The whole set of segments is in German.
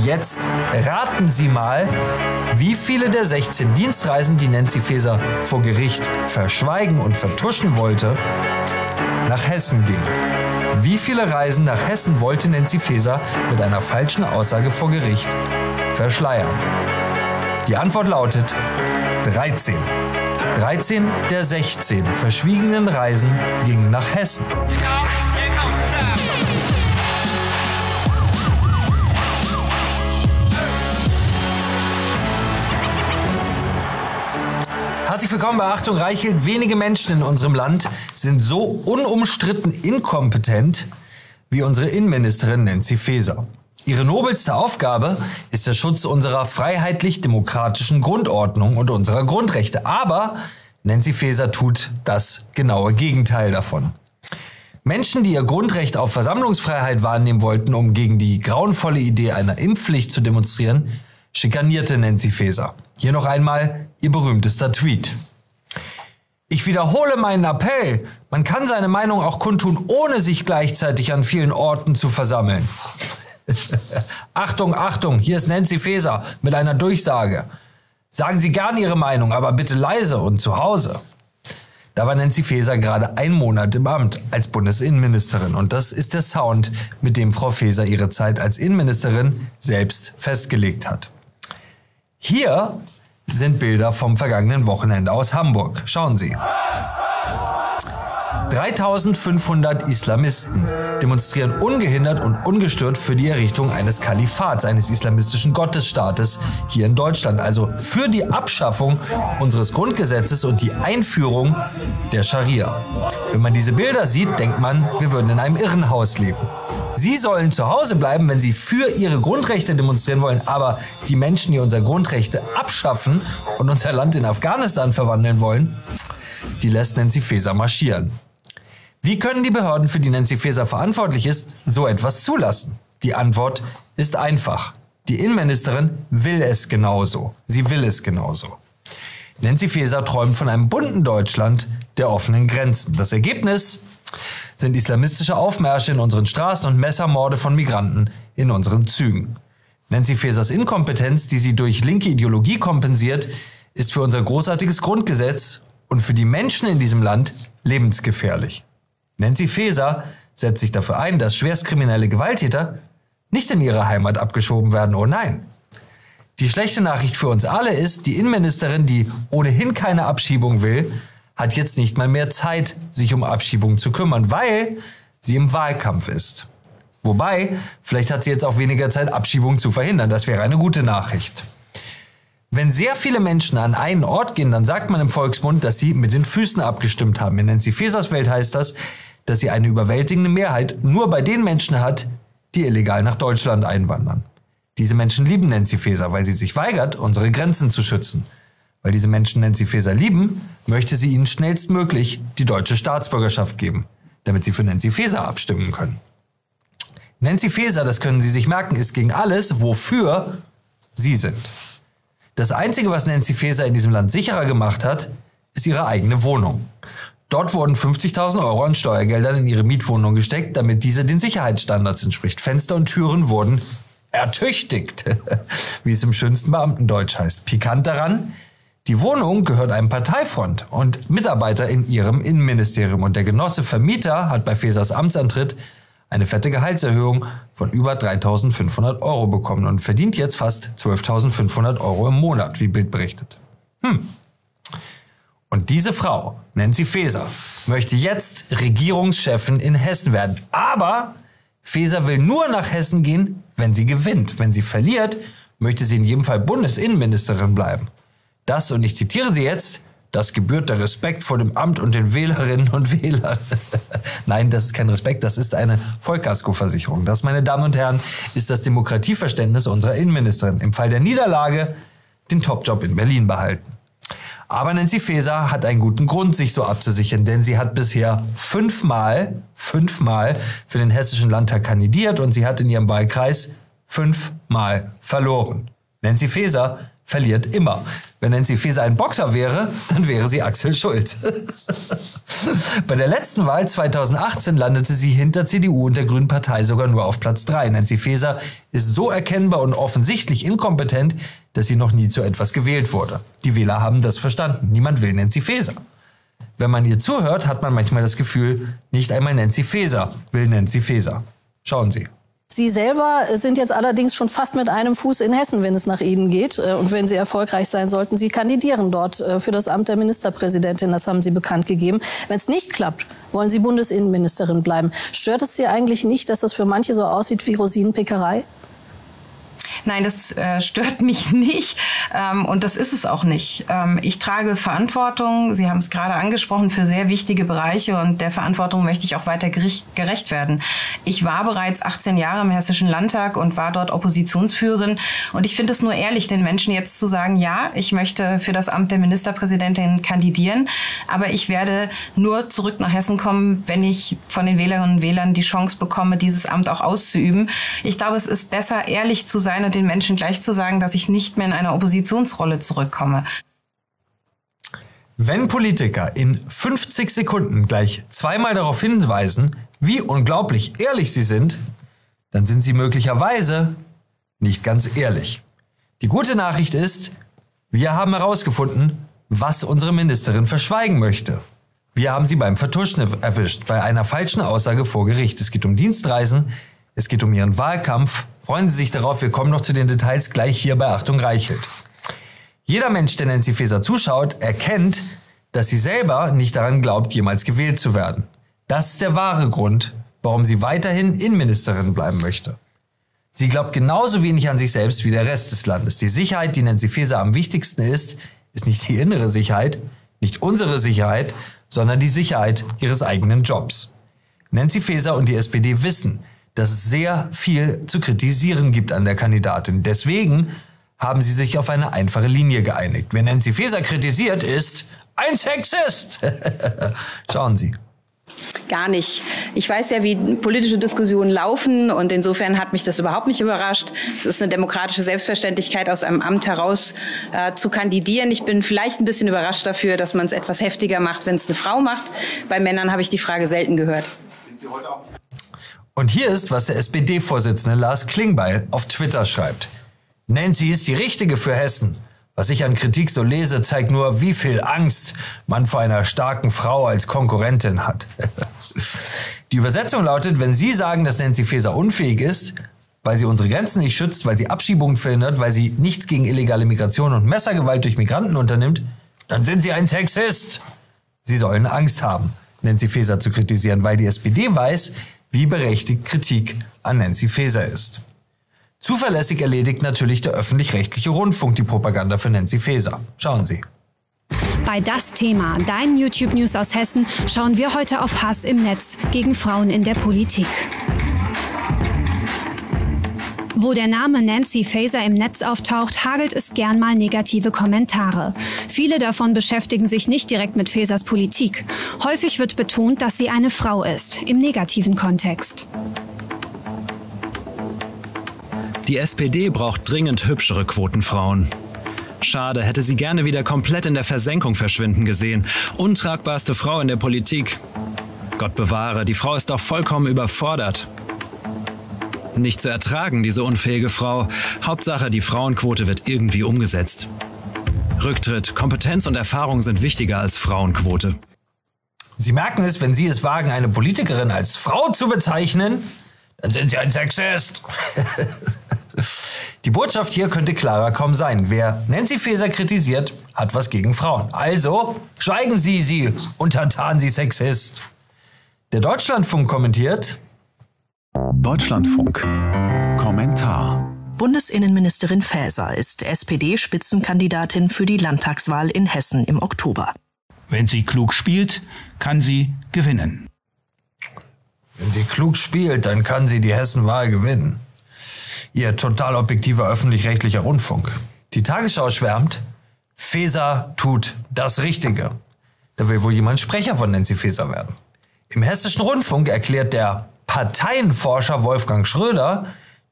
Jetzt raten Sie mal, wie viele der 16 Dienstreisen, die Nancy Faeser vor Gericht verschweigen und vertuschen wollte, nach Hessen gingen. Wie viele Reisen nach Hessen wollte Nancy Faeser mit einer falschen Aussage vor Gericht verschleiern? Die Antwort lautet 13. 13 der 16 verschwiegenen Reisen gingen nach Hessen. Herzlich willkommen bei Achtung Reichelt. Wenige Menschen in unserem Land sind so unumstritten inkompetent wie unsere Innenministerin Nancy Faeser. Ihre nobelste Aufgabe ist der Schutz unserer freiheitlich-demokratischen Grundordnung und unserer Grundrechte. Aber Nancy Faeser tut das genaue Gegenteil davon. Menschen, die ihr Grundrecht auf Versammlungsfreiheit wahrnehmen wollten, um gegen die grauenvolle Idee einer Impfpflicht zu demonstrieren, schikanierte Nancy Faeser. Hier noch einmal ihr berühmtester Tweet. Ich wiederhole meinen Appell. Man kann seine Meinung auch kundtun, ohne sich gleichzeitig an vielen Orten zu versammeln. Achtung, Achtung, hier ist Nancy Faeser mit einer Durchsage. Sagen Sie gern Ihre Meinung, aber bitte leise und zu Hause. Da war Nancy Faeser gerade ein Monat im Amt als Bundesinnenministerin und das ist der Sound, mit dem Frau Faeser ihre Zeit als Innenministerin selbst festgelegt hat. Hier sind Bilder vom vergangenen Wochenende aus Hamburg. Schauen Sie. 3500 Islamisten demonstrieren ungehindert und ungestört für die Errichtung eines Kalifats, eines islamistischen Gottesstaates hier in Deutschland. Also für die Abschaffung unseres Grundgesetzes und die Einführung der Scharia. Wenn man diese Bilder sieht, denkt man, wir würden in einem Irrenhaus leben. Sie sollen zu Hause bleiben, wenn sie für ihre Grundrechte demonstrieren wollen, aber die Menschen, die unsere Grundrechte abschaffen und unser Land in Afghanistan verwandeln wollen, die lässt Nancy Faeser marschieren. Wie können die Behörden, für die Nancy Faeser verantwortlich ist, so etwas zulassen? Die Antwort ist einfach. Die Innenministerin will es genauso. Sie will es genauso. Nancy Faeser träumt von einem bunten Deutschland der offenen Grenzen. Das Ergebnis sind islamistische Aufmärsche in unseren Straßen und Messermorde von Migranten in unseren Zügen. Nancy Faesers Inkompetenz, die sie durch linke Ideologie kompensiert, ist für unser großartiges Grundgesetz und für die Menschen in diesem Land lebensgefährlich. Nancy Faeser setzt sich dafür ein, dass schwerstkriminelle Gewalttäter nicht in ihre Heimat abgeschoben werden. Oh nein. Die schlechte Nachricht für uns alle ist, die Innenministerin, die ohnehin keine Abschiebung will, hat jetzt nicht mal mehr Zeit, sich um Abschiebung zu kümmern, weil sie im Wahlkampf ist. Wobei, vielleicht hat sie jetzt auch weniger Zeit, Abschiebung zu verhindern. Das wäre eine gute Nachricht. Wenn sehr viele Menschen an einen Ort gehen, dann sagt man im Volksmund, dass sie mit den Füßen abgestimmt haben. In Nancy Fesers Welt heißt das, dass sie eine überwältigende Mehrheit nur bei den Menschen hat, die illegal nach Deutschland einwandern. Diese Menschen lieben Nancy Faeser, weil sie sich weigert, unsere Grenzen zu schützen. Weil diese Menschen Nancy Faeser lieben, möchte sie ihnen schnellstmöglich die deutsche Staatsbürgerschaft geben, damit sie für Nancy Faeser abstimmen können. Nancy Faeser, das können Sie sich merken, ist gegen alles, wofür Sie sind. Das Einzige, was Nancy Faeser in diesem Land sicherer gemacht hat, ist ihre eigene Wohnung. Dort wurden 50.000 Euro an Steuergeldern in ihre Mietwohnung gesteckt, damit diese den Sicherheitsstandards entspricht. Fenster und Türen wurden ertüchtigt, wie es im schönsten Beamtendeutsch heißt. Pikant daran, die Wohnung gehört einem Parteifront und Mitarbeiter in ihrem Innenministerium. Und der Genosse Vermieter hat bei Fesers Amtsantritt eine fette Gehaltserhöhung von über 3.500 Euro bekommen und verdient jetzt fast 12.500 Euro im Monat, wie Bild berichtet. Hm. Und diese Frau, Nancy Faeser, möchte jetzt Regierungschefin in Hessen werden. Aber Faeser will nur nach Hessen gehen, wenn sie gewinnt. Wenn sie verliert, möchte sie in jedem Fall Bundesinnenministerin bleiben. Das, und ich zitiere sie jetzt, das gebührt der Respekt vor dem Amt und den Wählerinnen und Wählern. Nein, das ist kein Respekt, das ist eine Vollkaskoversicherung. Das, meine Damen und Herren, ist das Demokratieverständnis unserer Innenministerin. Im Fall der Niederlage den Topjob in Berlin behalten. Aber Nancy Faeser hat einen guten Grund, sich so abzusichern, denn sie hat bisher fünfmal, fünfmal für den Hessischen Landtag kandidiert und sie hat in ihrem Wahlkreis fünfmal verloren. Nancy Faeser verliert immer. Wenn Nancy Faeser ein Boxer wäre, dann wäre sie Axel Schulz. Bei der letzten Wahl 2018 landete sie hinter CDU und der Grünen Partei sogar nur auf Platz 3. Nancy Faeser ist so erkennbar und offensichtlich inkompetent, dass sie noch nie zu etwas gewählt wurde. Die Wähler haben das verstanden. Niemand will Nancy Faeser. Wenn man ihr zuhört, hat man manchmal das Gefühl, nicht einmal Nancy Faeser will Nancy Faeser. Schauen Sie. Sie selber sind jetzt allerdings schon fast mit einem Fuß in Hessen, wenn es nach Ihnen geht. Äh, und wenn Sie erfolgreich sein sollten, Sie kandidieren dort äh, für das Amt der Ministerpräsidentin. Das haben Sie bekannt gegeben. Wenn es nicht klappt, wollen Sie Bundesinnenministerin bleiben. Stört es Sie eigentlich nicht, dass das für manche so aussieht wie Rosinenpickerei? Nein, das äh, stört mich nicht ähm, und das ist es auch nicht. Ähm, ich trage Verantwortung, Sie haben es gerade angesprochen, für sehr wichtige Bereiche und der Verantwortung möchte ich auch weiter gerecht werden. Ich war bereits 18 Jahre im Hessischen Landtag und war dort Oppositionsführerin und ich finde es nur ehrlich, den Menschen jetzt zu sagen, ja, ich möchte für das Amt der Ministerpräsidentin kandidieren, aber ich werde nur zurück nach Hessen kommen, wenn ich von den Wählerinnen und Wählern die Chance bekomme, dieses Amt auch auszuüben. Ich glaube, es ist besser, ehrlich zu sein den Menschen gleich zu sagen, dass ich nicht mehr in eine Oppositionsrolle zurückkomme. Wenn Politiker in 50 Sekunden gleich zweimal darauf hinweisen, wie unglaublich ehrlich sie sind, dann sind sie möglicherweise nicht ganz ehrlich. Die gute Nachricht ist, wir haben herausgefunden, was unsere Ministerin verschweigen möchte. Wir haben sie beim Vertuschen erwischt, bei einer falschen Aussage vor Gericht. Es geht um Dienstreisen, es geht um ihren Wahlkampf Freuen Sie sich darauf, wir kommen noch zu den Details gleich hier bei Achtung Reichelt. Jeder Mensch, der Nancy Faeser zuschaut, erkennt, dass sie selber nicht daran glaubt, jemals gewählt zu werden. Das ist der wahre Grund, warum sie weiterhin Innenministerin bleiben möchte. Sie glaubt genauso wenig an sich selbst wie der Rest des Landes. Die Sicherheit, die Nancy Faeser am wichtigsten ist, ist nicht die innere Sicherheit, nicht unsere Sicherheit, sondern die Sicherheit ihres eigenen Jobs. Nancy Faeser und die SPD wissen, dass es sehr viel zu kritisieren gibt an der Kandidatin. Deswegen haben sie sich auf eine einfache Linie geeinigt. Wer Nancy Faeser kritisiert, ist ein Sexist. Schauen Sie. Gar nicht. Ich weiß ja, wie politische Diskussionen laufen und insofern hat mich das überhaupt nicht überrascht. Es ist eine demokratische Selbstverständlichkeit, aus einem Amt heraus äh, zu kandidieren. Ich bin vielleicht ein bisschen überrascht dafür, dass man es etwas heftiger macht, wenn es eine Frau macht. Bei Männern habe ich die Frage selten gehört. Und hier ist, was der SPD-Vorsitzende Lars Klingbeil auf Twitter schreibt. Nancy ist die Richtige für Hessen. Was ich an Kritik so lese, zeigt nur, wie viel Angst man vor einer starken Frau als Konkurrentin hat. die Übersetzung lautet, wenn Sie sagen, dass Nancy Faeser unfähig ist, weil sie unsere Grenzen nicht schützt, weil sie Abschiebungen verhindert, weil sie nichts gegen illegale Migration und Messergewalt durch Migranten unternimmt, dann sind Sie ein Sexist. Sie sollen Angst haben, Nancy Faeser zu kritisieren, weil die SPD weiß, wie berechtigt Kritik an Nancy Faeser ist. Zuverlässig erledigt natürlich der öffentlich-rechtliche Rundfunk die Propaganda für Nancy Faeser. Schauen Sie. Bei das Thema, dein YouTube News aus Hessen, schauen wir heute auf Hass im Netz gegen Frauen in der Politik. Wo der Name Nancy Faeser im Netz auftaucht, hagelt es gern mal negative Kommentare. Viele davon beschäftigen sich nicht direkt mit Faesers Politik. Häufig wird betont, dass sie eine Frau ist, im negativen Kontext. Die SPD braucht dringend hübschere Quotenfrauen. Schade, hätte sie gerne wieder komplett in der Versenkung verschwinden gesehen. Untragbarste Frau in der Politik. Gott bewahre, die Frau ist doch vollkommen überfordert. Nicht zu ertragen, diese unfähige Frau. Hauptsache, die Frauenquote wird irgendwie umgesetzt. Rücktritt, Kompetenz und Erfahrung sind wichtiger als Frauenquote. Sie merken es, wenn Sie es wagen, eine Politikerin als Frau zu bezeichnen, dann sind Sie ein Sexist. Die Botschaft hier könnte klarer kaum sein. Wer Nancy Faeser kritisiert, hat was gegen Frauen. Also schweigen Sie, Sie untertan Sie Sexist. Der Deutschlandfunk kommentiert, Deutschlandfunk. Kommentar. Bundesinnenministerin Faeser ist SPD-Spitzenkandidatin für die Landtagswahl in Hessen im Oktober. Wenn sie klug spielt, kann sie gewinnen. Wenn sie klug spielt, dann kann sie die Hessenwahl gewinnen. Ihr total objektiver öffentlich-rechtlicher Rundfunk. Die Tagesschau schwärmt, Faeser tut das Richtige. Da will wohl jemand Sprecher von Nancy Faeser werden. Im Hessischen Rundfunk erklärt der Parteienforscher Wolfgang Schröder,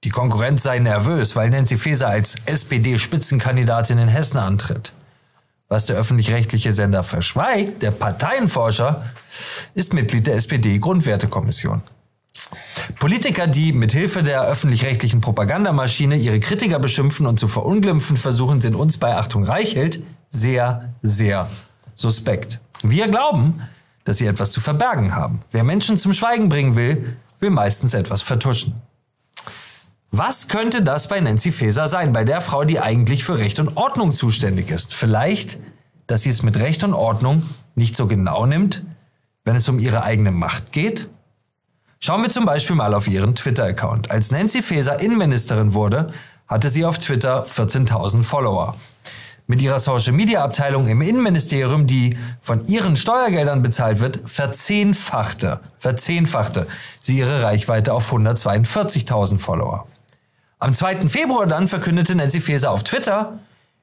die Konkurrenz sei nervös, weil Nancy Faeser als SPD-Spitzenkandidatin in Hessen antritt. Was der öffentlich-rechtliche Sender verschweigt, der Parteienforscher, ist Mitglied der SPD-Grundwertekommission. Politiker, die mithilfe der öffentlich-rechtlichen Propagandamaschine ihre Kritiker beschimpfen und zu verunglimpfen versuchen, sind uns bei Achtung Reichelt sehr, sehr suspekt. Wir glauben, dass sie etwas zu verbergen haben. Wer Menschen zum Schweigen bringen will, will meistens etwas vertuschen. Was könnte das bei Nancy Faeser sein, bei der Frau, die eigentlich für Recht und Ordnung zuständig ist? Vielleicht, dass sie es mit Recht und Ordnung nicht so genau nimmt, wenn es um ihre eigene Macht geht? Schauen wir zum Beispiel mal auf ihren Twitter-Account. Als Nancy Faeser Innenministerin wurde, hatte sie auf Twitter 14.000 Follower. Mit ihrer Social-Media-Abteilung im Innenministerium, die von ihren Steuergeldern bezahlt wird, verzehnfachte, verzehnfachte sie ihre Reichweite auf 142.000 Follower. Am 2. Februar dann verkündete Nancy Faeser auf Twitter,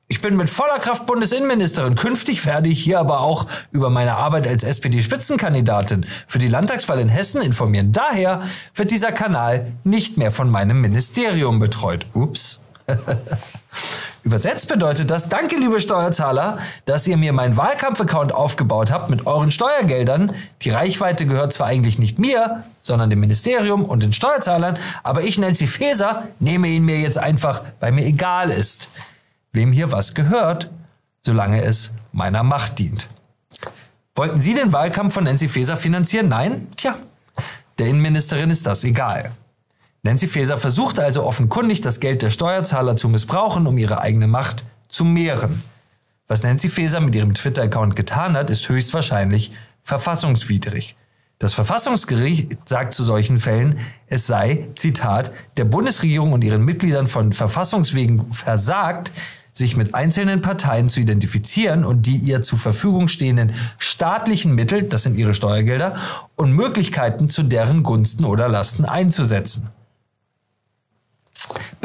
ich bin mit voller Kraft Bundesinnenministerin. Künftig werde ich hier aber auch über meine Arbeit als SPD-Spitzenkandidatin für die Landtagswahl in Hessen informieren. Daher wird dieser Kanal nicht mehr von meinem Ministerium betreut. Ups. Übersetzt bedeutet das, danke liebe Steuerzahler, dass ihr mir meinen Wahlkampfaccount aufgebaut habt mit euren Steuergeldern. Die Reichweite gehört zwar eigentlich nicht mir, sondern dem Ministerium und den Steuerzahlern, aber ich, Nancy Faeser, nehme ihn mir jetzt einfach, weil mir egal ist wem hier was gehört, solange es meiner Macht dient. Wollten Sie den Wahlkampf von Nancy Faeser finanzieren? Nein? Tja, der Innenministerin ist das egal. Nancy Faeser versucht also offenkundig, das Geld der Steuerzahler zu missbrauchen, um ihre eigene Macht zu mehren. Was Nancy Faeser mit ihrem Twitter-Account getan hat, ist höchstwahrscheinlich verfassungswidrig. Das Verfassungsgericht sagt zu solchen Fällen, es sei, Zitat, der Bundesregierung und ihren Mitgliedern von Verfassungswegen versagt, sich mit einzelnen Parteien zu identifizieren und die ihr zur Verfügung stehenden staatlichen Mittel, das sind ihre Steuergelder, und Möglichkeiten zu deren Gunsten oder Lasten einzusetzen.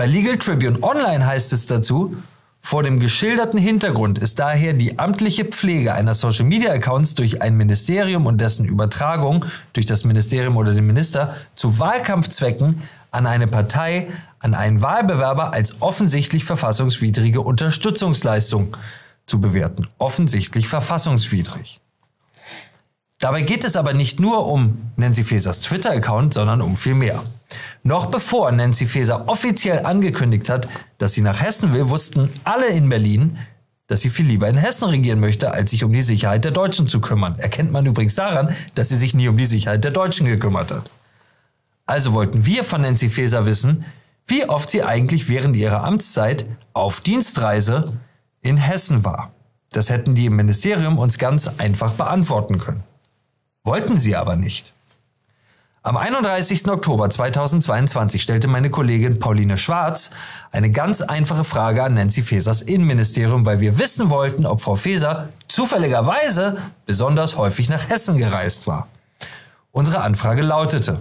Bei Legal Tribune Online heißt es dazu, vor dem geschilderten Hintergrund ist daher die amtliche Pflege einer Social Media Accounts durch ein Ministerium und dessen Übertragung durch das Ministerium oder den Minister zu Wahlkampfzwecken an eine Partei, an einen Wahlbewerber als offensichtlich verfassungswidrige Unterstützungsleistung zu bewerten. Offensichtlich verfassungswidrig. Dabei geht es aber nicht nur um Nancy Fasers Twitter-Account, sondern um viel mehr. Noch bevor Nancy Faeser offiziell angekündigt hat, dass sie nach Hessen will, wussten alle in Berlin, dass sie viel lieber in Hessen regieren möchte, als sich um die Sicherheit der Deutschen zu kümmern. Erkennt man übrigens daran, dass sie sich nie um die Sicherheit der Deutschen gekümmert hat. Also wollten wir von Nancy Faeser wissen, wie oft sie eigentlich während ihrer Amtszeit auf Dienstreise in Hessen war. Das hätten die im Ministerium uns ganz einfach beantworten können. Wollten sie aber nicht. Am 31. Oktober 2022 stellte meine Kollegin Pauline Schwarz eine ganz einfache Frage an Nancy Fasers Innenministerium, weil wir wissen wollten, ob Frau Faeser zufälligerweise besonders häufig nach Hessen gereist war. Unsere Anfrage lautete,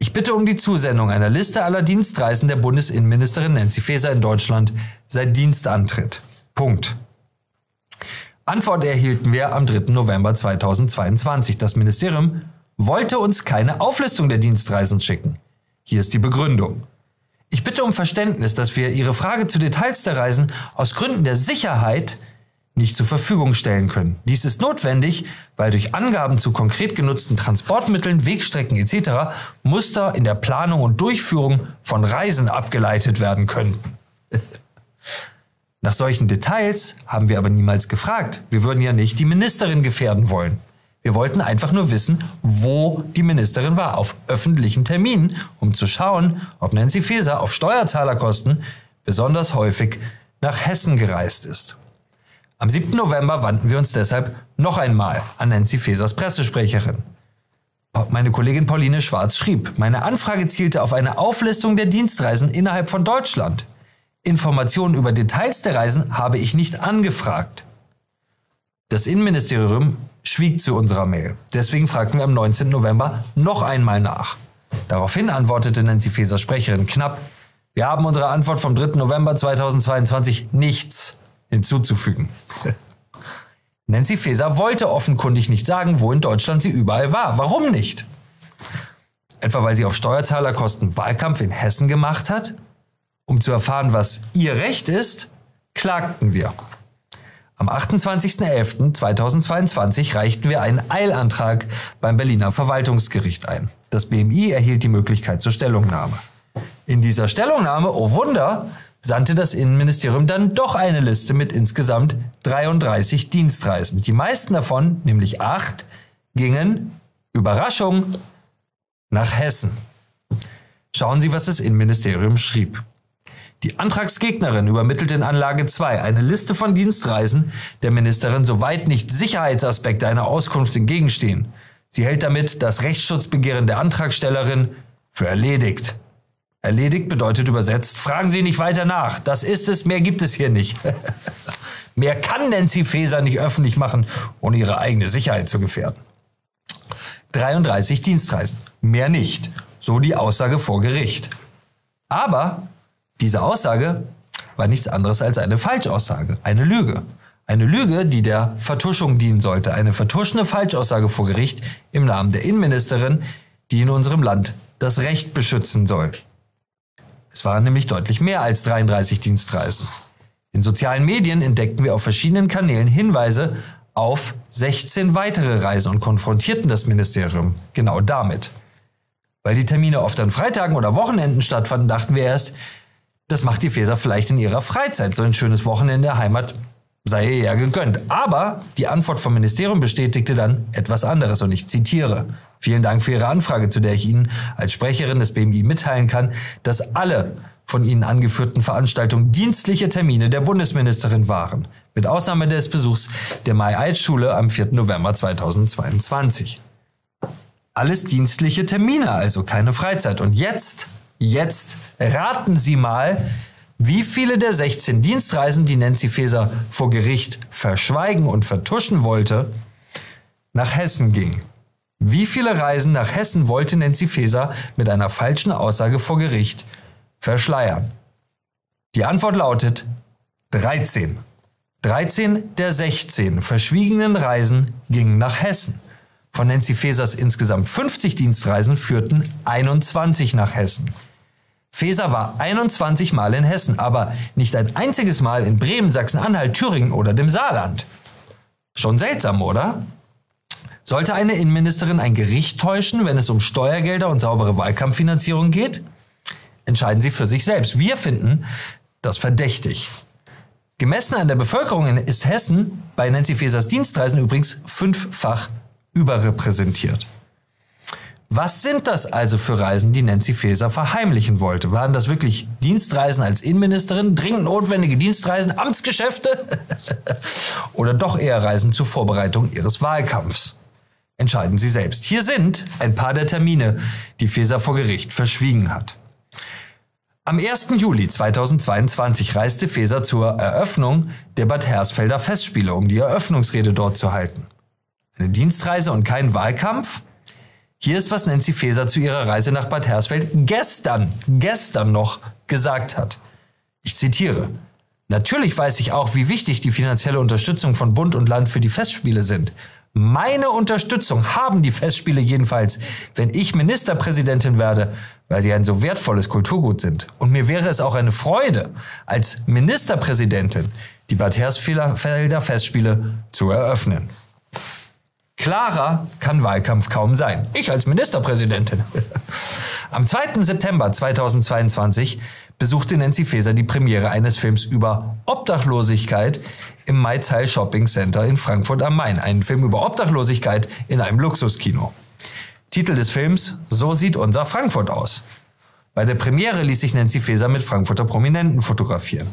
ich bitte um die Zusendung einer Liste aller Dienstreisen der Bundesinnenministerin Nancy Faeser in Deutschland seit Dienstantritt. Punkt. Antwort erhielten wir am 3. November 2022. Das Ministerium wollte uns keine Auflistung der Dienstreisen schicken. Hier ist die Begründung. Ich bitte um Verständnis, dass wir Ihre Frage zu Details der Reisen aus Gründen der Sicherheit nicht zur Verfügung stellen können. Dies ist notwendig, weil durch Angaben zu konkret genutzten Transportmitteln, Wegstrecken etc. Muster in der Planung und Durchführung von Reisen abgeleitet werden könnten. Nach solchen Details haben wir aber niemals gefragt. Wir würden ja nicht die Ministerin gefährden wollen. Wir wollten einfach nur wissen, wo die Ministerin war, auf öffentlichen Terminen, um zu schauen, ob Nancy Faeser auf Steuerzahlerkosten besonders häufig nach Hessen gereist ist. Am 7. November wandten wir uns deshalb noch einmal an Nancy Faesers Pressesprecherin. Meine Kollegin Pauline Schwarz schrieb, meine Anfrage zielte auf eine Auflistung der Dienstreisen innerhalb von Deutschland. Informationen über Details der Reisen habe ich nicht angefragt. Das Innenministerium schwieg zu unserer Mail. Deswegen fragten wir am 19. November noch einmal nach. Daraufhin antwortete Nancy Faeser Sprecherin knapp, wir haben unserer Antwort vom 3. November 2022 nichts hinzuzufügen. Nancy Faeser wollte offenkundig nicht sagen, wo in Deutschland sie überall war. Warum nicht? Etwa weil sie auf Steuerzahlerkosten Wahlkampf in Hessen gemacht hat? Um zu erfahren, was ihr Recht ist, klagten wir. Am 28.11.2022 reichten wir einen Eilantrag beim Berliner Verwaltungsgericht ein. Das BMI erhielt die Möglichkeit zur Stellungnahme. In dieser Stellungnahme, oh Wunder, sandte das Innenministerium dann doch eine Liste mit insgesamt 33 Dienstreisen. Die meisten davon, nämlich acht, gingen, Überraschung, nach Hessen. Schauen Sie, was das Innenministerium schrieb. Die Antragsgegnerin übermittelte in Anlage 2 eine Liste von Dienstreisen der Ministerin, soweit nicht Sicherheitsaspekte einer Auskunft entgegenstehen. Sie hält damit das Rechtsschutzbegehren der Antragstellerin für erledigt. Erledigt bedeutet übersetzt, fragen Sie nicht weiter nach. Das ist es, mehr gibt es hier nicht. mehr kann Nancy Faeser nicht öffentlich machen, ohne ihre eigene Sicherheit zu gefährden. 33 Dienstreisen, mehr nicht. So die Aussage vor Gericht. Aber diese Aussage war nichts anderes als eine Falschaussage, eine Lüge. Eine Lüge, die der Vertuschung dienen sollte. Eine vertuschende Falschaussage vor Gericht im Namen der Innenministerin, die in unserem Land das Recht beschützen soll. Es waren nämlich deutlich mehr als 33 Dienstreisen. In sozialen Medien entdeckten wir auf verschiedenen Kanälen Hinweise auf 16 weitere Reisen und konfrontierten das Ministerium genau damit. Weil die Termine oft an Freitagen oder Wochenenden stattfanden, dachten wir erst, das macht die Feser vielleicht in ihrer Freizeit. So ein schönes Wochenende in der Heimat sei ihr ja gegönnt. Aber die Antwort vom Ministerium bestätigte dann etwas anderes und ich zitiere. Vielen Dank für Ihre Anfrage, zu der ich Ihnen als Sprecherin des BMI mitteilen kann, dass alle von Ihnen angeführten Veranstaltungen dienstliche Termine der Bundesministerin waren, mit Ausnahme des Besuchs der Mai-Eid-Schule am 4. November 2022. Alles dienstliche Termine, also keine Freizeit. Und jetzt Jetzt raten Sie mal, wie viele der 16 Dienstreisen, die Nancy Faeser vor Gericht verschweigen und vertuschen wollte, nach Hessen gingen. Wie viele Reisen nach Hessen wollte Nancy Faeser mit einer falschen Aussage vor Gericht verschleiern? Die Antwort lautet 13. 13 der 16 verschwiegenen Reisen gingen nach Hessen. Von Nancy Fesers insgesamt 50 Dienstreisen führten 21 nach Hessen. Feser war 21 Mal in Hessen, aber nicht ein einziges Mal in Bremen, Sachsen-Anhalt, Thüringen oder dem Saarland. Schon seltsam, oder? Sollte eine Innenministerin ein Gericht täuschen, wenn es um Steuergelder und saubere Wahlkampffinanzierung geht? Entscheiden Sie für sich selbst. Wir finden das verdächtig. Gemessen an der Bevölkerung ist Hessen bei Nancy Fesers Dienstreisen übrigens fünffach überrepräsentiert. Was sind das also für Reisen, die Nancy Faeser verheimlichen wollte? Waren das wirklich Dienstreisen als Innenministerin, dringend notwendige Dienstreisen, Amtsgeschäfte? Oder doch eher Reisen zur Vorbereitung ihres Wahlkampfs? Entscheiden Sie selbst. Hier sind ein paar der Termine, die Faeser vor Gericht verschwiegen hat. Am 1. Juli 2022 reiste Faeser zur Eröffnung der Bad Hersfelder Festspiele, um die Eröffnungsrede dort zu halten. Eine Dienstreise und kein Wahlkampf? Hier ist, was Nancy Faeser zu ihrer Reise nach Bad Hersfeld gestern, gestern noch gesagt hat. Ich zitiere. Natürlich weiß ich auch, wie wichtig die finanzielle Unterstützung von Bund und Land für die Festspiele sind. Meine Unterstützung haben die Festspiele jedenfalls, wenn ich Ministerpräsidentin werde, weil sie ein so wertvolles Kulturgut sind. Und mir wäre es auch eine Freude, als Ministerpräsidentin die Bad Hersfelder Festspiele zu eröffnen. Klarer kann Wahlkampf kaum sein. Ich als Ministerpräsidentin. Am 2. September 2022 besuchte Nancy Faeser die Premiere eines Films über Obdachlosigkeit im Maizal Shopping Center in Frankfurt am Main. Ein Film über Obdachlosigkeit in einem Luxuskino. Titel des Films So sieht unser Frankfurt aus. Bei der Premiere ließ sich Nancy Faeser mit Frankfurter Prominenten fotografieren.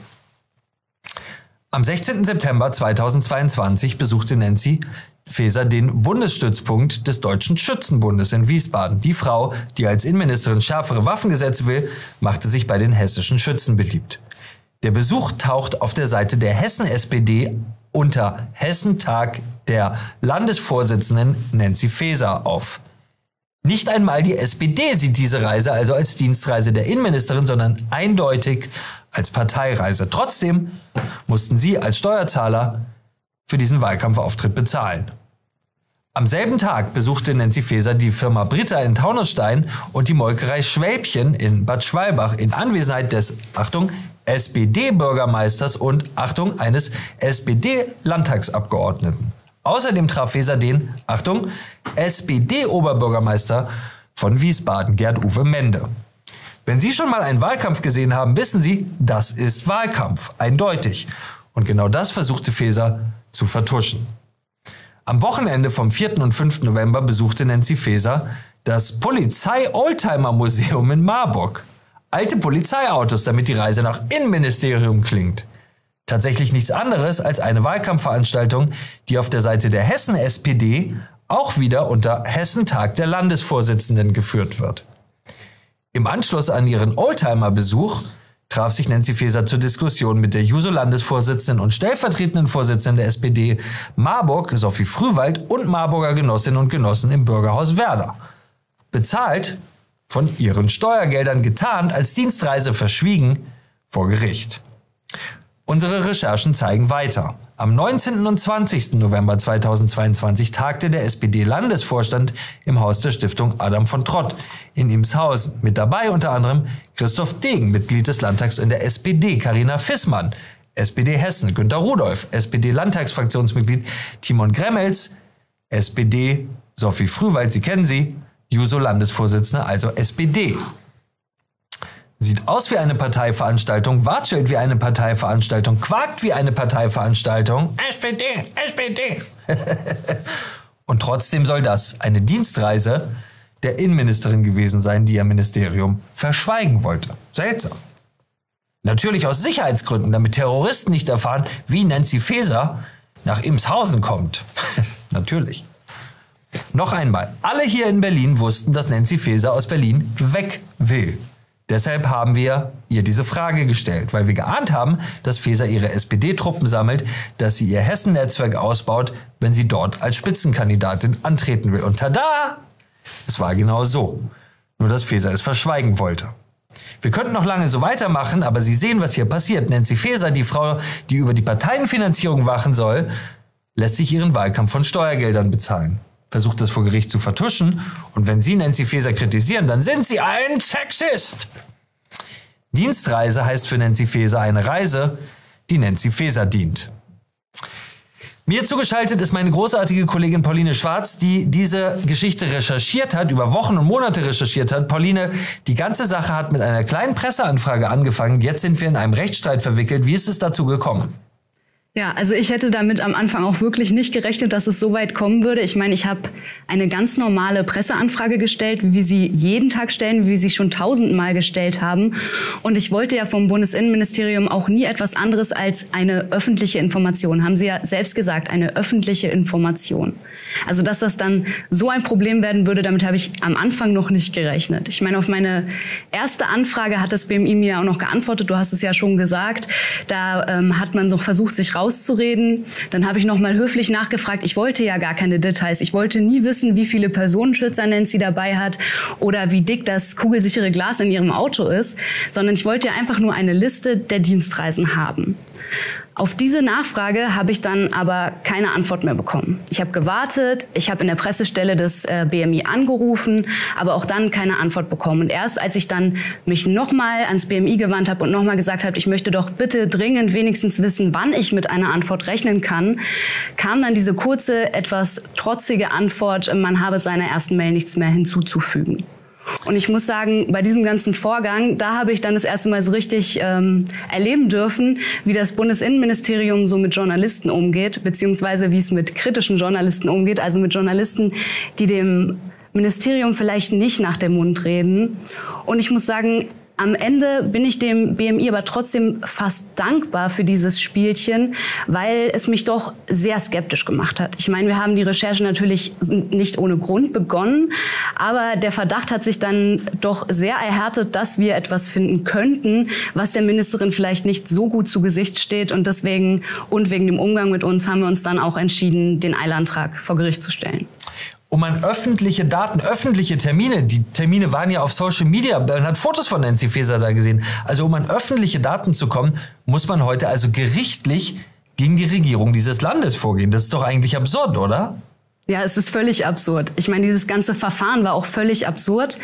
Am 16. September 2022 besuchte Nancy Faeser den Bundesstützpunkt des Deutschen Schützenbundes in Wiesbaden. Die Frau, die als Innenministerin schärfere Waffengesetze will, machte sich bei den hessischen Schützen beliebt. Der Besuch taucht auf der Seite der Hessen-SPD unter Hessentag der Landesvorsitzenden Nancy Faeser auf. Nicht einmal die SPD sieht diese Reise also als Dienstreise der Innenministerin, sondern eindeutig als Parteireise. Trotzdem mussten sie als Steuerzahler für diesen Wahlkampfauftritt bezahlen. Am selben Tag besuchte Nancy Faeser die Firma Britta in Taunusstein und die Molkerei Schwäbchen in Bad Schwalbach in Anwesenheit des, Achtung, SPD-Bürgermeisters und, Achtung, eines SPD-Landtagsabgeordneten. Außerdem traf Feser den, Achtung, SPD-Oberbürgermeister von Wiesbaden, Gerd-Uwe Mende. Wenn Sie schon mal einen Wahlkampf gesehen haben, wissen Sie, das ist Wahlkampf, eindeutig. Und genau das versuchte Faeser zu vertuschen. Am Wochenende vom 4. und 5. November besuchte Nancy Faeser das Polizei-Oldtimer-Museum in Marburg. Alte Polizeiautos, damit die Reise nach Innenministerium klingt. Tatsächlich nichts anderes als eine Wahlkampfveranstaltung, die auf der Seite der Hessen-SPD auch wieder unter Hessentag der Landesvorsitzenden geführt wird. Im Anschluss an ihren Oldtimer-Besuch traf sich Nancy Faeser zur Diskussion mit der Juso-Landesvorsitzenden und stellvertretenden Vorsitzenden der SPD Marburg, Sophie Frühwald und Marburger Genossinnen und Genossen im Bürgerhaus Werder. Bezahlt, von ihren Steuergeldern getarnt, als Dienstreise verschwiegen, vor Gericht. Unsere Recherchen zeigen weiter. Am 19. und 20. November 2022 tagte der SPD-Landesvorstand im Haus der Stiftung Adam von Trott in Imshausen. Mit dabei unter anderem Christoph Degen, Mitglied des Landtags in der SPD, Karina Fissmann, SPD Hessen, Günter Rudolph, SPD-Landtagsfraktionsmitglied Timon Gremmels, SPD Sophie Frühwald, Sie kennen sie, Juso-Landesvorsitzende, also SPD. Sieht aus wie eine Parteiveranstaltung, watschelt wie eine Parteiveranstaltung, quakt wie eine Parteiveranstaltung. SPD, SPD. Und trotzdem soll das eine Dienstreise der Innenministerin gewesen sein, die ihr Ministerium verschweigen wollte. Seltsam. Natürlich aus Sicherheitsgründen, damit Terroristen nicht erfahren, wie Nancy Faeser nach Imshausen kommt. Natürlich. Noch einmal, alle hier in Berlin wussten, dass Nancy Faeser aus Berlin weg will. Deshalb haben wir ihr diese Frage gestellt, weil wir geahnt haben, dass Feser ihre SPD-Truppen sammelt, dass sie ihr Hessen-Netzwerk ausbaut, wenn sie dort als Spitzenkandidatin antreten will. Und tada! Es war genau so. Nur dass Feser es verschweigen wollte. Wir könnten noch lange so weitermachen, aber Sie sehen, was hier passiert. Nancy Faeser, die Frau, die über die Parteienfinanzierung wachen soll, lässt sich ihren Wahlkampf von Steuergeldern bezahlen versucht das vor Gericht zu vertuschen. Und wenn Sie Nancy Faeser kritisieren, dann sind Sie ein Sexist. Dienstreise heißt für Nancy Faeser eine Reise, die Nancy Faeser dient. Mir zugeschaltet ist meine großartige Kollegin Pauline Schwarz, die diese Geschichte recherchiert hat, über Wochen und Monate recherchiert hat. Pauline, die ganze Sache hat mit einer kleinen Presseanfrage angefangen. Jetzt sind wir in einem Rechtsstreit verwickelt. Wie ist es dazu gekommen? Ja, also ich hätte damit am Anfang auch wirklich nicht gerechnet, dass es so weit kommen würde. Ich meine, ich habe eine ganz normale Presseanfrage gestellt, wie sie jeden Tag stellen, wie sie schon tausendmal gestellt haben. Und ich wollte ja vom Bundesinnenministerium auch nie etwas anderes als eine öffentliche Information. Haben Sie ja selbst gesagt, eine öffentliche Information. Also dass das dann so ein Problem werden würde, damit habe ich am Anfang noch nicht gerechnet. Ich meine, auf meine erste Anfrage hat das BMI mir auch noch geantwortet. Du hast es ja schon gesagt. Da ähm, hat man so versucht, sich rauszureden. Dann habe ich noch mal höflich nachgefragt. Ich wollte ja gar keine Details. Ich wollte nie wissen, wie viele Personenschützer Nancy dabei hat oder wie dick das kugelsichere Glas in ihrem Auto ist, sondern ich wollte ja einfach nur eine Liste der Dienstreisen haben. Auf diese Nachfrage habe ich dann aber keine Antwort mehr bekommen. Ich habe gewartet, ich habe in der Pressestelle des äh, BMI angerufen, aber auch dann keine Antwort bekommen. Und erst als ich dann mich nochmal ans BMI gewandt habe und nochmal gesagt habe, ich möchte doch bitte dringend wenigstens wissen, wann ich mit einer Antwort rechnen kann, kam dann diese kurze, etwas trotzige Antwort, man habe seiner ersten Mail nichts mehr hinzuzufügen. Und ich muss sagen, bei diesem ganzen Vorgang, da habe ich dann das erste Mal so richtig ähm, erleben dürfen, wie das Bundesinnenministerium so mit Journalisten umgeht, beziehungsweise wie es mit kritischen Journalisten umgeht, also mit Journalisten, die dem Ministerium vielleicht nicht nach dem Mund reden. Und ich muss sagen, am Ende bin ich dem BMI aber trotzdem fast dankbar für dieses Spielchen, weil es mich doch sehr skeptisch gemacht hat. Ich meine, wir haben die Recherche natürlich nicht ohne Grund begonnen, aber der Verdacht hat sich dann doch sehr erhärtet, dass wir etwas finden könnten, was der Ministerin vielleicht nicht so gut zu Gesicht steht. Und deswegen und wegen dem Umgang mit uns haben wir uns dann auch entschieden, den Eilantrag vor Gericht zu stellen um an öffentliche Daten, öffentliche Termine, die Termine waren ja auf Social Media, man hat Fotos von Nancy Faeser da gesehen. Also um an öffentliche Daten zu kommen, muss man heute also gerichtlich gegen die Regierung dieses Landes vorgehen. Das ist doch eigentlich absurd, oder? Ja, es ist völlig absurd. Ich meine, dieses ganze Verfahren war auch völlig absurd.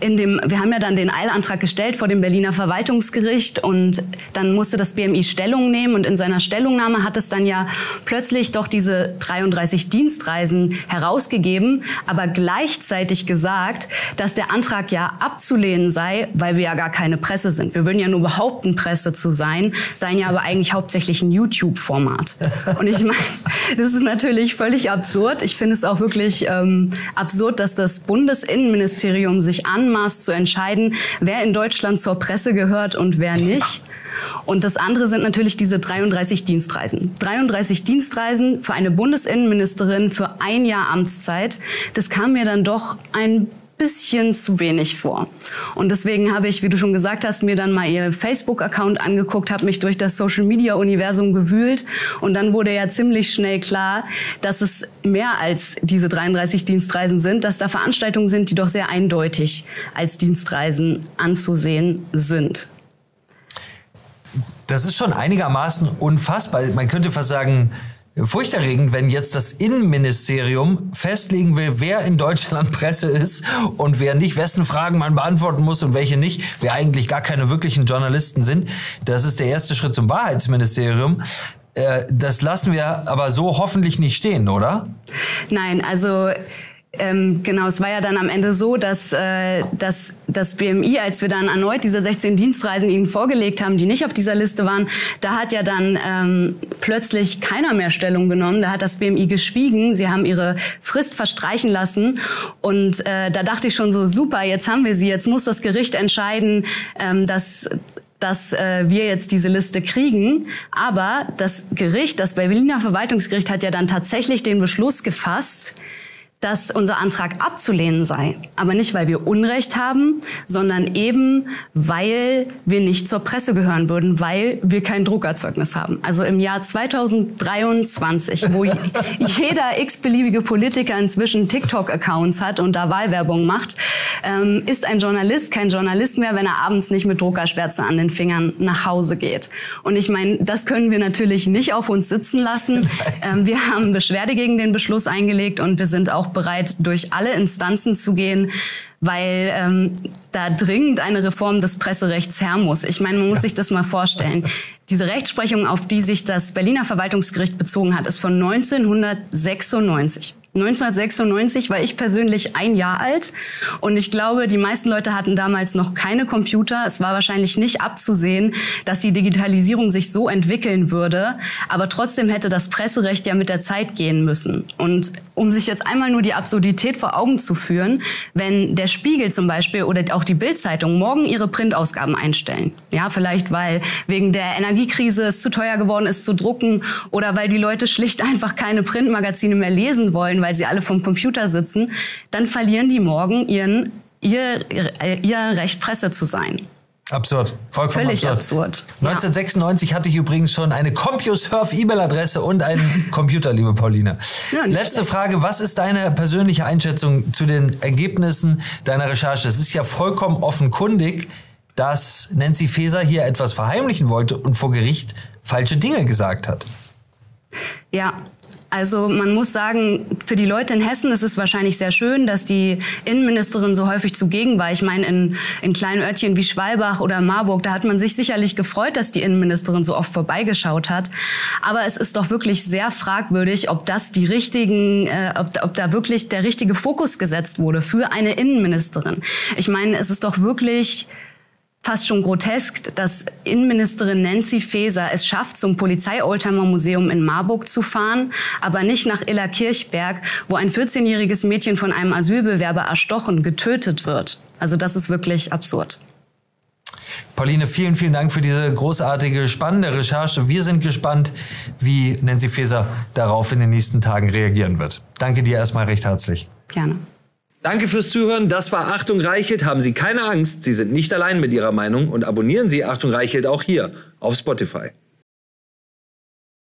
In dem, wir haben ja dann den Eilantrag gestellt vor dem Berliner Verwaltungsgericht und dann musste das BMI Stellung nehmen und in seiner Stellungnahme hat es dann ja plötzlich doch diese 33 Dienstreisen herausgegeben, aber gleichzeitig gesagt, dass der Antrag ja abzulehnen sei, weil wir ja gar keine Presse sind. Wir würden ja nur behaupten, Presse zu sein, seien ja aber eigentlich hauptsächlich ein YouTube-Format. Und ich meine, das ist natürlich völlig absurd. Ich finde es auch wirklich ähm, absurd, dass das Bundesinnenministerium sich anmaßt zu entscheiden, wer in Deutschland zur Presse gehört und wer nicht. Und das andere sind natürlich diese 33 Dienstreisen. 33 Dienstreisen für eine Bundesinnenministerin für ein Jahr Amtszeit, das kam mir dann doch ein bisschen zu wenig vor. Und deswegen habe ich, wie du schon gesagt hast, mir dann mal ihr Facebook-Account angeguckt, habe mich durch das Social-Media-Universum gewühlt und dann wurde ja ziemlich schnell klar, dass es mehr als diese 33 Dienstreisen sind, dass da Veranstaltungen sind, die doch sehr eindeutig als Dienstreisen anzusehen sind. Das ist schon einigermaßen unfassbar. Man könnte fast sagen, furchterregend, wenn jetzt das Innenministerium festlegen will, wer in Deutschland Presse ist und wer nicht, wessen Fragen man beantworten muss und welche nicht, wer eigentlich gar keine wirklichen Journalisten sind. Das ist der erste Schritt zum Wahrheitsministerium. Äh, das lassen wir aber so hoffentlich nicht stehen, oder? Nein, also ähm, genau, es war ja dann am Ende so, dass, äh, dass das BMI, als wir dann erneut diese 16 Dienstreisen ihnen vorgelegt haben, die nicht auf dieser Liste waren, da hat ja dann ähm, plötzlich keiner mehr Stellung genommen. Da hat das BMI geschwiegen. Sie haben ihre Frist verstreichen lassen. Und äh, da dachte ich schon so, super, jetzt haben wir sie. Jetzt muss das Gericht entscheiden, ähm, dass dass äh, wir jetzt diese Liste kriegen. Aber das Gericht, das Berliner Verwaltungsgericht, hat ja dann tatsächlich den Beschluss gefasst, dass unser Antrag abzulehnen sei. Aber nicht, weil wir Unrecht haben, sondern eben, weil wir nicht zur Presse gehören würden, weil wir kein Druckerzeugnis haben. Also im Jahr 2023, wo jeder x-beliebige Politiker inzwischen TikTok-Accounts hat und da Wahlwerbung macht, ähm, ist ein Journalist kein Journalist mehr, wenn er abends nicht mit Druckerschwärze an den Fingern nach Hause geht. Und ich meine, das können wir natürlich nicht auf uns sitzen lassen. Ähm, wir haben Beschwerde gegen den Beschluss eingelegt und wir sind auch bereit, durch alle Instanzen zu gehen, weil ähm, da dringend eine Reform des Presserechts her muss. Ich meine, man muss sich das mal vorstellen. Diese Rechtsprechung, auf die sich das Berliner Verwaltungsgericht bezogen hat, ist von 1996. 1996 war ich persönlich ein Jahr alt und ich glaube, die meisten Leute hatten damals noch keine Computer. Es war wahrscheinlich nicht abzusehen, dass die Digitalisierung sich so entwickeln würde, aber trotzdem hätte das Presserecht ja mit der Zeit gehen müssen. Und um sich jetzt einmal nur die Absurdität vor Augen zu führen, wenn der Spiegel zum Beispiel oder auch die Bildzeitung morgen ihre Printausgaben einstellen, ja, vielleicht weil wegen der Energiekrise es zu teuer geworden ist zu drucken oder weil die Leute schlicht einfach keine Printmagazine mehr lesen wollen, weil sie alle vom Computer sitzen, dann verlieren die morgen ihren, ihr, ihr Recht, Presse zu sein. Absurd. Vollkommen Völlig absurd. absurd. 1996 ja. hatte ich übrigens schon eine CompuServe-E-Mail-Adresse und einen Computer, liebe Pauline. Ja, Letzte schlecht. Frage. Was ist deine persönliche Einschätzung zu den Ergebnissen deiner Recherche? Es ist ja vollkommen offenkundig, dass Nancy Faeser hier etwas verheimlichen wollte und vor Gericht falsche Dinge gesagt hat. Ja, also man muss sagen, für die Leute in Hessen ist es wahrscheinlich sehr schön, dass die Innenministerin so häufig zugegen war. Ich meine, in, in kleinen Örtchen wie Schwalbach oder Marburg, da hat man sich sicherlich gefreut, dass die Innenministerin so oft vorbeigeschaut hat. Aber es ist doch wirklich sehr fragwürdig, ob das die richtigen, äh, ob, ob da wirklich der richtige Fokus gesetzt wurde für eine Innenministerin. Ich meine, es ist doch wirklich fast schon grotesk, dass Innenministerin Nancy Faeser es schafft, zum Polizei-Oldtimer-Museum in Marburg zu fahren, aber nicht nach Illerkirchberg, wo ein 14-jähriges Mädchen von einem Asylbewerber erstochen, getötet wird. Also das ist wirklich absurd. Pauline, vielen, vielen Dank für diese großartige, spannende Recherche. Wir sind gespannt, wie Nancy Faeser darauf in den nächsten Tagen reagieren wird. Danke dir erstmal recht herzlich. Gerne. Danke fürs Zuhören. Das war Achtung Reichelt. Haben Sie keine Angst. Sie sind nicht allein mit Ihrer Meinung und abonnieren Sie Achtung Reichelt auch hier auf Spotify.